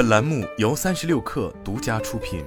本栏目由三十六氪独家出品。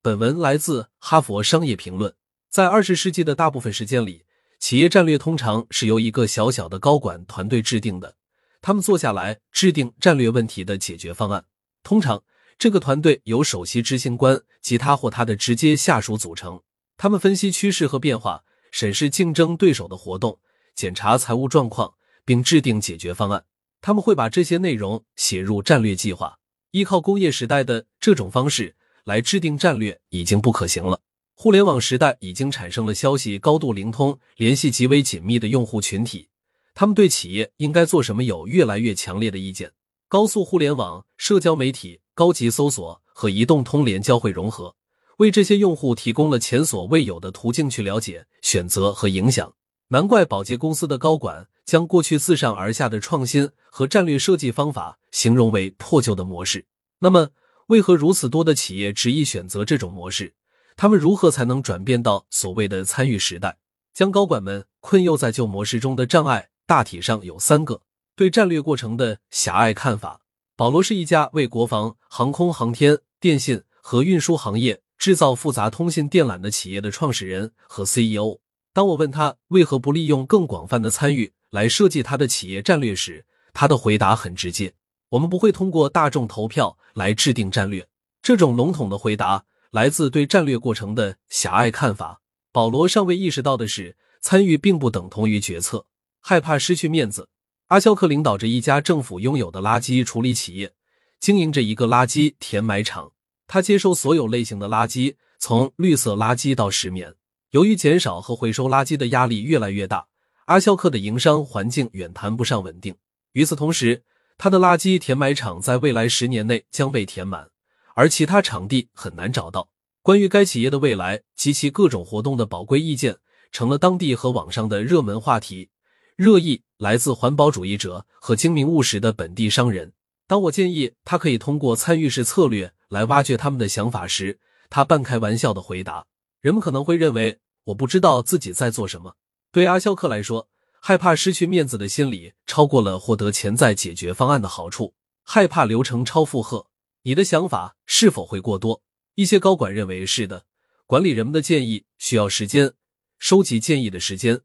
本文来自《哈佛商业评论》。在二十世纪的大部分时间里，企业战略通常是由一个小小的高管团队制定的。他们坐下来制定战略问题的解决方案。通常，这个团队由首席执行官及他或他的直接下属组成。他们分析趋势和变化，审视竞争对手的活动，检查财务状况。并制定解决方案，他们会把这些内容写入战略计划。依靠工业时代的这种方式来制定战略已经不可行了。互联网时代已经产生了消息高度灵通、联系极为紧密的用户群体，他们对企业应该做什么有越来越强烈的意见。高速互联网、社交媒体、高级搜索和移动通联交汇融合，为这些用户提供了前所未有的途径去了解、选择和影响。难怪宝洁公司的高管将过去自上而下的创新和战略设计方法形容为破旧的模式。那么，为何如此多的企业执意选择这种模式？他们如何才能转变到所谓的参与时代？将高管们困囿在旧模式中的障碍，大体上有三个：对战略过程的狭隘看法。保罗是一家为国防、航空航天、电信和运输行业制造复杂通信电缆的企业的创始人和 CEO。当我问他为何不利用更广泛的参与来设计他的企业战略时，他的回答很直接：我们不会通过大众投票来制定战略。这种笼统的回答来自对战略过程的狭隘看法。保罗尚未意识到的是，参与并不等同于决策。害怕失去面子，阿肖克领导着一家政府拥有的垃圾处理企业，经营着一个垃圾填埋场。他接收所有类型的垃圾，从绿色垃圾到石棉。由于减少和回收垃圾的压力越来越大，阿肖克的营商环境远谈不上稳定。与此同时，他的垃圾填埋场在未来十年内将被填满，而其他场地很难找到。关于该企业的未来及其各种活动的宝贵意见，成了当地和网上的热门话题。热议来自环保主义者和精明务实的本地商人。当我建议他可以通过参与式策略来挖掘他们的想法时，他半开玩笑的回答。人们可能会认为我不知道自己在做什么。对阿肖克来说，害怕失去面子的心理超过了获得潜在解决方案的好处。害怕流程超负荷，你的想法是否会过多？一些高管认为是的。管理人们的建议需要时间，收集建议的时间，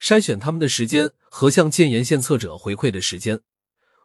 筛选他们的时间和向建言献策者回馈的时间。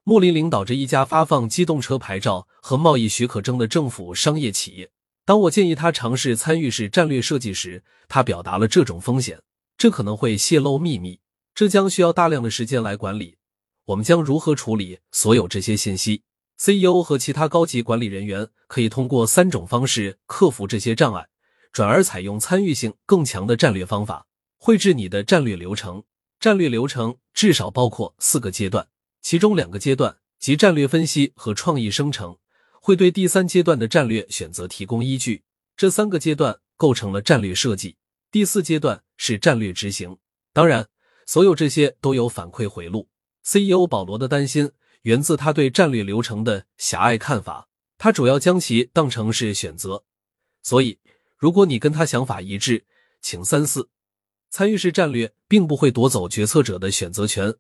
莫林领导着一家发放机动车牌照和贸易许可证的政府商业企业。当我建议他尝试参与式战略设计时，他表达了这种风险：这可能会泄露秘密，这将需要大量的时间来管理。我们将如何处理所有这些信息？CEO 和其他高级管理人员可以通过三种方式克服这些障碍，转而采用参与性更强的战略方法。绘制你的战略流程。战略流程至少包括四个阶段，其中两个阶段即战略分析和创意生成。会对第三阶段的战略选择提供依据。这三个阶段构成了战略设计。第四阶段是战略执行。当然，所有这些都有反馈回路。CEO 保罗的担心源自他对战略流程的狭隘看法。他主要将其当成是选择。所以，如果你跟他想法一致，请三思。参与式战略并不会夺走决策者的选择权，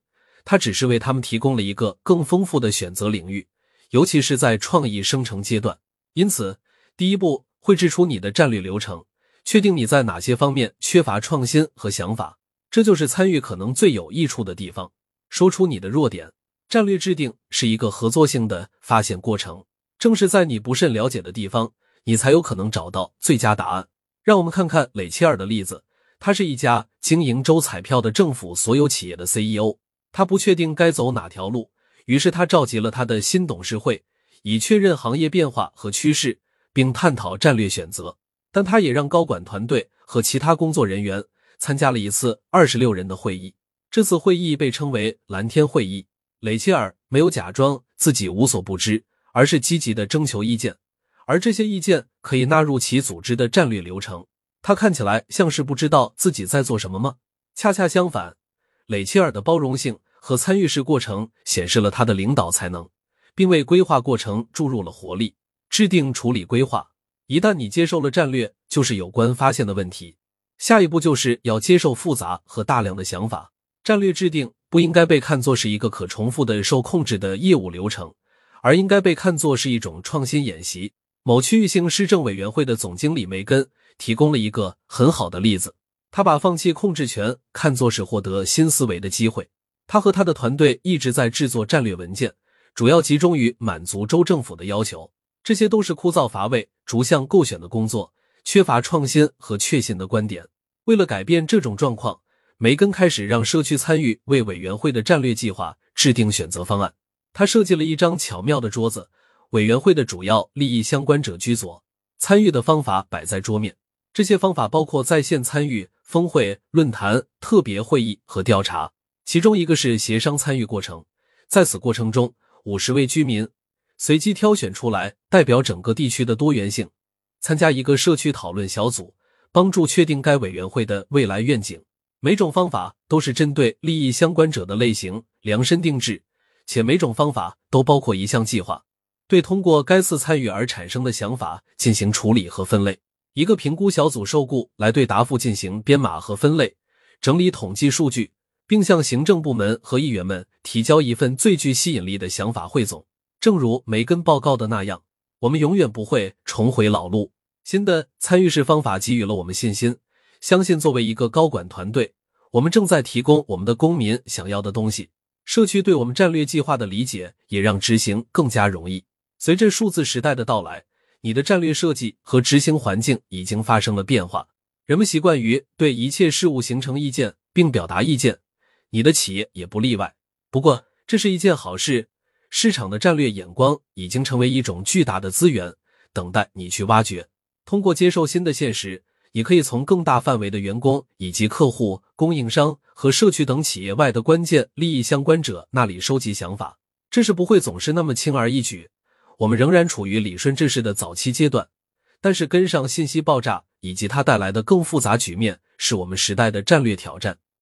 它只是为他们提供了一个更丰富的选择领域。尤其是在创意生成阶段，因此，第一步绘制出你的战略流程，确定你在哪些方面缺乏创新和想法，这就是参与可能最有益处的地方。说出你的弱点。战略制定是一个合作性的发现过程，正是在你不甚了解的地方，你才有可能找到最佳答案。让我们看看雷切尔的例子，他是一家经营州彩票的政府所有企业的 CEO，他不确定该走哪条路。于是他召集了他的新董事会，以确认行业变化和趋势，并探讨战略选择。但他也让高管团队和其他工作人员参加了一次二十六人的会议。这次会议被称为“蓝天会议”。雷切尔没有假装自己无所不知，而是积极的征求意见，而这些意见可以纳入其组织的战略流程。他看起来像是不知道自己在做什么吗？恰恰相反，雷切尔的包容性。和参与式过程显示了他的领导才能，并为规划过程注入了活力。制定处理规划，一旦你接受了战略，就是有关发现的问题。下一步就是要接受复杂和大量的想法。战略制定不应该被看作是一个可重复的受控制的业务流程，而应该被看作是一种创新演习。某区域性市政委员会的总经理梅根提供了一个很好的例子。他把放弃控制权看作是获得新思维的机会。他和他的团队一直在制作战略文件，主要集中于满足州政府的要求。这些都是枯燥乏味、逐项构选的工作，缺乏创新和确信的观点。为了改变这种状况，梅根开始让社区参与为委员会的战略计划制定选择方案。他设计了一张巧妙的桌子。委员会的主要利益相关者居左，参与的方法摆在桌面。这些方法包括在线参与、峰会、论坛、特别会议和调查。其中一个是协商参与过程，在此过程中，五十位居民随机挑选出来，代表整个地区的多元性，参加一个社区讨论小组，帮助确定该委员会的未来愿景。每种方法都是针对利益相关者的类型量身定制，且每种方法都包括一项计划。对通过该次参与而产生的想法进行处理和分类，一个评估小组受雇来对答复进行编码和分类，整理统计数据，并向行政部门和议员们提交一份最具吸引力的想法汇总。正如梅根报告的那样，我们永远不会重回老路。新的参与式方法给予了我们信心，相信作为一个高管团队，我们正在提供我们的公民想要的东西。社区对我们战略计划的理解也让执行更加容易。随着数字时代的到来，你的战略设计和执行环境已经发生了变化。人们习惯于对一切事物形成意见并表达意见，你的企业也不例外。不过，这是一件好事。市场的战略眼光已经成为一种巨大的资源，等待你去挖掘。通过接受新的现实，你可以从更大范围的员工以及客户、供应商和社区等企业外的关键利益相关者那里收集想法。这是不会总是那么轻而易举。我们仍然处于理顺这事的早期阶段，但是跟上信息爆炸以及它带来的更复杂局面，是我们时代的战略挑战。